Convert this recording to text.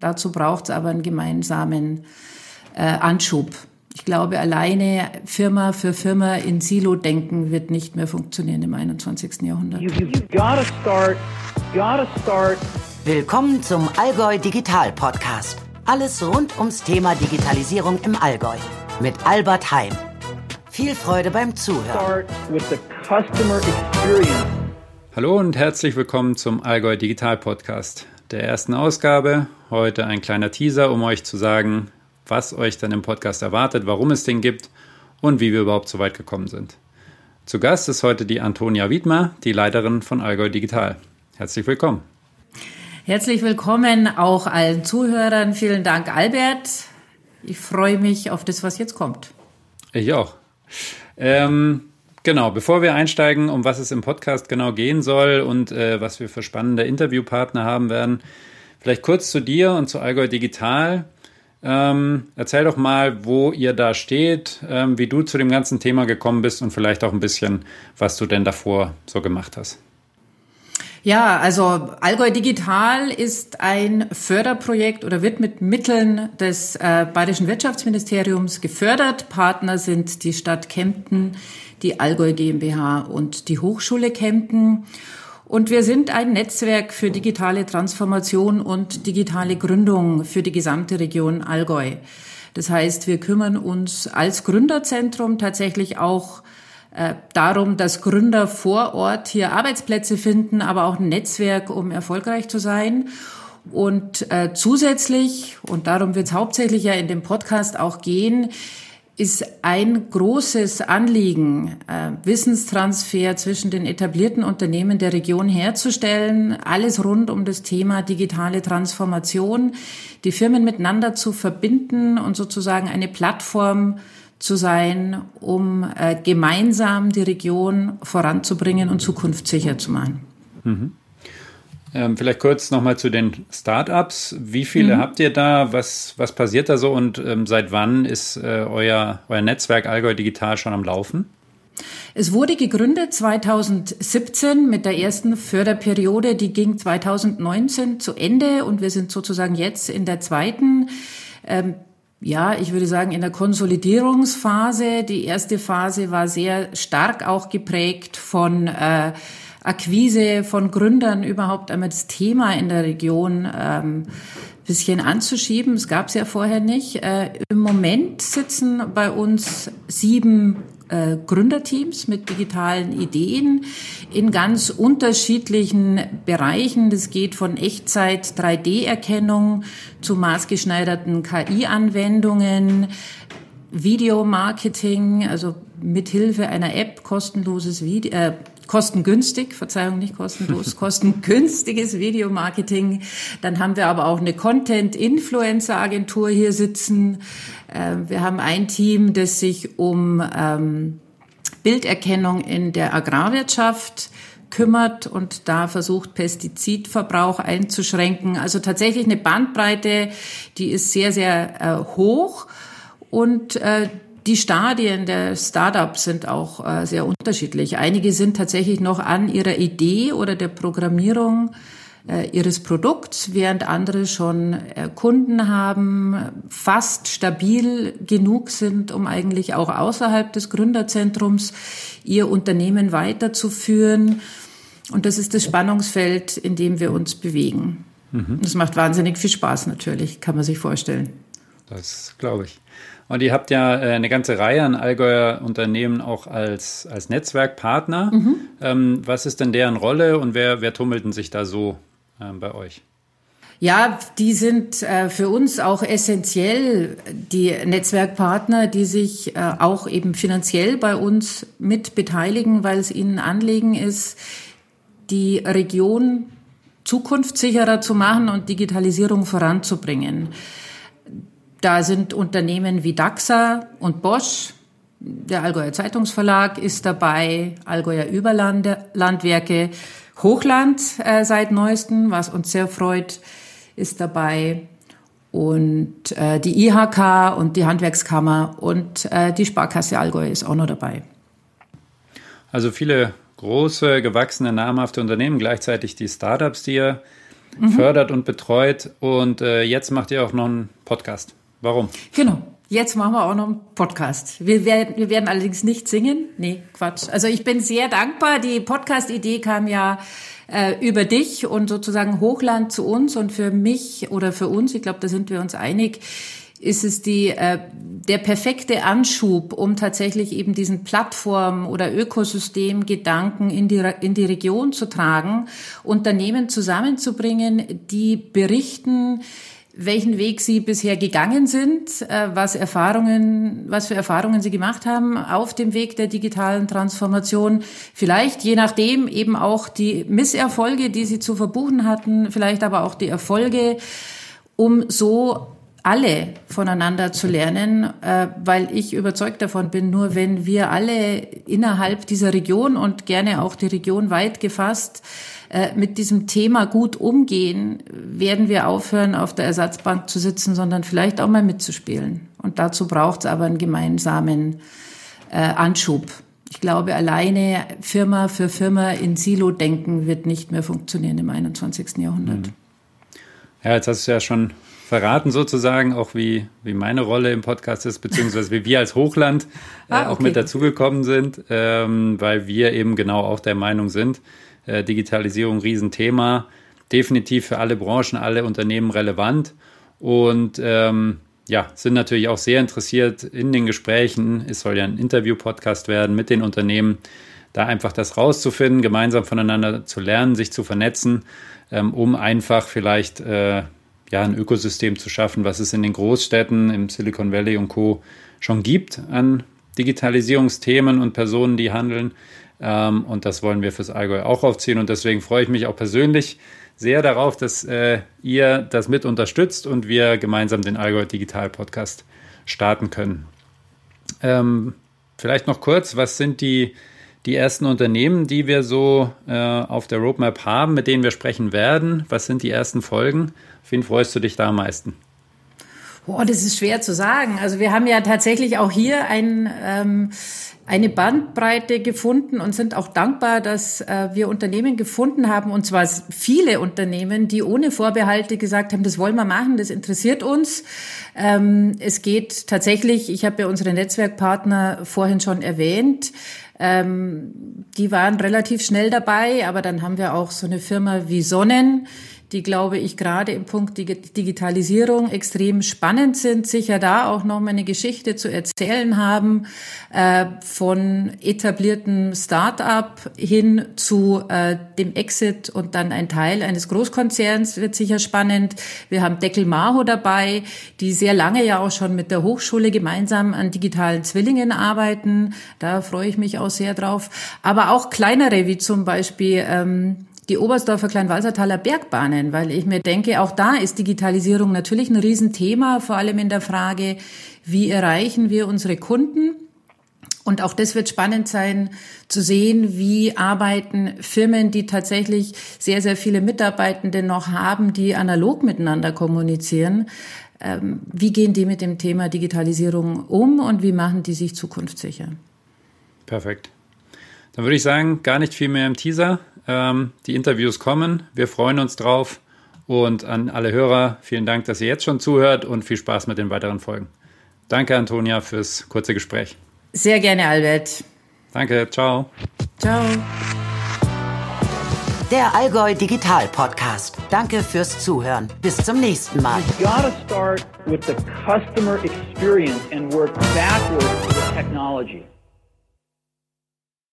Dazu braucht es aber einen gemeinsamen äh, Anschub. Ich glaube, alleine Firma für Firma in Silo denken wird nicht mehr funktionieren im 21. Jahrhundert. You, gotta start, gotta start. Willkommen zum Allgäu Digital Podcast. Alles rund ums Thema Digitalisierung im Allgäu mit Albert Heim. Viel Freude beim Zuhören. Hallo und herzlich willkommen zum Allgäu Digital Podcast, der ersten Ausgabe. Heute ein kleiner Teaser, um euch zu sagen, was euch dann im Podcast erwartet, warum es den gibt und wie wir überhaupt so weit gekommen sind. Zu Gast ist heute die Antonia Wiedmer, die Leiterin von Allgäu Digital. Herzlich willkommen. Herzlich willkommen auch allen Zuhörern. Vielen Dank, Albert. Ich freue mich auf das, was jetzt kommt. Ich auch. Ähm, genau, bevor wir einsteigen, um was es im Podcast genau gehen soll und äh, was wir für spannende Interviewpartner haben werden, vielleicht kurz zu dir und zu Allgäu Digital. Ähm, erzähl doch mal, wo ihr da steht, ähm, wie du zu dem ganzen Thema gekommen bist und vielleicht auch ein bisschen, was du denn davor so gemacht hast. Ja, also Allgäu Digital ist ein Förderprojekt oder wird mit Mitteln des äh, Bayerischen Wirtschaftsministeriums gefördert. Partner sind die Stadt Kempten, die Allgäu GmbH und die Hochschule Kempten. Und wir sind ein Netzwerk für digitale Transformation und digitale Gründung für die gesamte Region Allgäu. Das heißt, wir kümmern uns als Gründerzentrum tatsächlich auch darum, dass Gründer vor Ort hier Arbeitsplätze finden, aber auch ein Netzwerk, um erfolgreich zu sein. Und äh, zusätzlich, und darum wird es hauptsächlich ja in dem Podcast auch gehen, ist ein großes Anliegen, äh, Wissenstransfer zwischen den etablierten Unternehmen der Region herzustellen, alles rund um das Thema digitale Transformation, die Firmen miteinander zu verbinden und sozusagen eine Plattform zu sein, um äh, gemeinsam die Region voranzubringen und zukunftssicher zu machen. Mhm. Ähm, vielleicht kurz nochmal zu den Startups. Wie viele mhm. habt ihr da? Was, was passiert da so und ähm, seit wann ist äh, euer, euer Netzwerk Allgäu Digital schon am Laufen? Es wurde gegründet 2017 mit der ersten Förderperiode, die ging 2019 zu Ende und wir sind sozusagen jetzt in der zweiten. Ähm, ja, ich würde sagen, in der Konsolidierungsphase. Die erste Phase war sehr stark auch geprägt von äh, Akquise von Gründern, überhaupt einmal das Thema in der Region ähm, bisschen anzuschieben. Es gab es ja vorher nicht. Äh, Im Moment sitzen bei uns sieben äh, Gründerteams mit digitalen Ideen in ganz unterschiedlichen Bereichen. Das geht von Echtzeit 3D-Erkennung zu maßgeschneiderten KI-Anwendungen, Videomarketing, also mithilfe einer App kostenloses Video, äh, kostengünstig, Verzeihung, nicht kostenlos, kostengünstiges Videomarketing. Dann haben wir aber auch eine Content-Influencer-Agentur hier sitzen. Ähm, wir haben ein Team, das sich um ähm, Bilderkennung in der Agrarwirtschaft kümmert und da versucht, Pestizidverbrauch einzuschränken. Also tatsächlich eine Bandbreite, die ist sehr, sehr äh, hoch und äh, die Stadien der Startups sind auch äh, sehr unterschiedlich. Einige sind tatsächlich noch an ihrer Idee oder der Programmierung äh, ihres Produkts, während andere schon äh, Kunden haben, fast stabil genug sind, um eigentlich auch außerhalb des Gründerzentrums ihr Unternehmen weiterzuführen. Und das ist das Spannungsfeld, in dem wir uns bewegen. Mhm. Das macht wahnsinnig viel Spaß natürlich, kann man sich vorstellen. Das glaube ich. Und ihr habt ja äh, eine ganze Reihe an Allgäuer Unternehmen auch als, als Netzwerkpartner. Mhm. Ähm, was ist denn deren Rolle und wer, wer tummelt denn sich da so ähm, bei euch? Ja, die sind äh, für uns auch essentiell, die Netzwerkpartner, die sich äh, auch eben finanziell bei uns mit beteiligen, weil es ihnen Anliegen ist, die Region zukunftssicherer zu machen und Digitalisierung voranzubringen. Da sind Unternehmen wie DAXA und Bosch, der Allgäuer Zeitungsverlag ist dabei, Allgäuer Überlandwerke, Hochland äh, seit neuestem, was uns sehr freut, ist dabei und äh, die IHK und die Handwerkskammer und äh, die Sparkasse Allgäu ist auch noch dabei. Also viele große, gewachsene, namhafte Unternehmen, gleichzeitig die Startups, die ihr mhm. fördert und betreut. Und äh, jetzt macht ihr auch noch einen Podcast. Warum? Genau. Jetzt machen wir auch noch einen Podcast. Wir werden, wir werden allerdings nicht singen. Nee, Quatsch. Also ich bin sehr dankbar. Die Podcast-Idee kam ja äh, über dich und sozusagen Hochland zu uns und für mich oder für uns, ich glaube, da sind wir uns einig, ist es die, äh, der perfekte Anschub, um tatsächlich eben diesen Plattform- oder Ökosystemgedanken in die, in die Region zu tragen, Unternehmen zusammenzubringen, die berichten, welchen Weg Sie bisher gegangen sind, äh, was Erfahrungen, was für Erfahrungen Sie gemacht haben auf dem Weg der digitalen Transformation. Vielleicht je nachdem eben auch die Misserfolge, die Sie zu verbuchen hatten, vielleicht aber auch die Erfolge, um so alle voneinander zu lernen, äh, weil ich überzeugt davon bin, nur wenn wir alle innerhalb dieser Region und gerne auch die Region weit gefasst mit diesem Thema gut umgehen, werden wir aufhören, auf der Ersatzbank zu sitzen, sondern vielleicht auch mal mitzuspielen. Und dazu braucht es aber einen gemeinsamen äh, Anschub. Ich glaube, alleine Firma für Firma in Silo denken wird nicht mehr funktionieren im 21. Jahrhundert. Mhm. Ja, jetzt hast du ja schon verraten sozusagen, auch wie, wie meine Rolle im Podcast ist, beziehungsweise wie wir als Hochland äh, ah, okay. auch mit dazugekommen sind, ähm, weil wir eben genau auch der Meinung sind, äh, Digitalisierung Riesenthema, definitiv für alle Branchen, alle Unternehmen relevant und ähm, ja, sind natürlich auch sehr interessiert in den Gesprächen. Es soll ja ein Interview-Podcast werden mit den Unternehmen, da einfach das rauszufinden, gemeinsam voneinander zu lernen, sich zu vernetzen, ähm, um einfach vielleicht äh, ja, ein Ökosystem zu schaffen, was es in den Großstädten, im Silicon Valley und Co. schon gibt an Digitalisierungsthemen und Personen, die handeln. Ähm, und das wollen wir fürs Allgäu auch aufziehen. Und deswegen freue ich mich auch persönlich sehr darauf, dass äh, ihr das mit unterstützt und wir gemeinsam den Allgäu Digital Podcast starten können. Ähm, vielleicht noch kurz, was sind die, die ersten Unternehmen, die wir so äh, auf der Roadmap haben, mit denen wir sprechen werden? Was sind die ersten Folgen? Auf wen freust du dich da am meisten? Boah, das ist schwer zu sagen. Also wir haben ja tatsächlich auch hier ein ähm, eine Bandbreite gefunden und sind auch dankbar, dass äh, wir Unternehmen gefunden haben, und zwar viele Unternehmen, die ohne Vorbehalte gesagt haben, das wollen wir machen, das interessiert uns. Ähm, es geht tatsächlich, ich habe ja unsere Netzwerkpartner vorhin schon erwähnt, ähm, die waren relativ schnell dabei, aber dann haben wir auch so eine Firma wie Sonnen, die, glaube ich, gerade im Punkt Digitalisierung extrem spannend sind, sicher da auch noch mal eine Geschichte zu erzählen haben, äh, von etabliertem Start-up hin zu äh, dem Exit und dann ein Teil eines Großkonzerns wird sicher spannend. Wir haben Deckel Maho dabei, die sehr lange ja auch schon mit der Hochschule gemeinsam an digitalen Zwillingen arbeiten. Da freue ich mich auch sehr drauf. Aber auch kleinere, wie zum Beispiel ähm, die Oberstdorfer Kleinwalsertaler Bergbahnen, weil ich mir denke, auch da ist Digitalisierung natürlich ein Riesenthema, vor allem in der Frage, wie erreichen wir unsere Kunden? Und auch das wird spannend sein zu sehen, wie arbeiten Firmen, die tatsächlich sehr, sehr viele Mitarbeitende noch haben, die analog miteinander kommunizieren. Ähm, wie gehen die mit dem Thema Digitalisierung um und wie machen die sich zukunftssicher? Perfekt. Dann würde ich sagen, gar nicht viel mehr im Teaser. Ähm, die Interviews kommen. Wir freuen uns drauf. Und an alle Hörer, vielen Dank, dass ihr jetzt schon zuhört und viel Spaß mit den weiteren Folgen. Danke, Antonia, fürs kurze Gespräch. Sehr gerne, Albert. Danke, ciao. Ciao. Der Allgäu Digital Podcast. Danke fürs Zuhören. Bis zum nächsten Mal. You gotta start with the customer experience and work backwards with technology.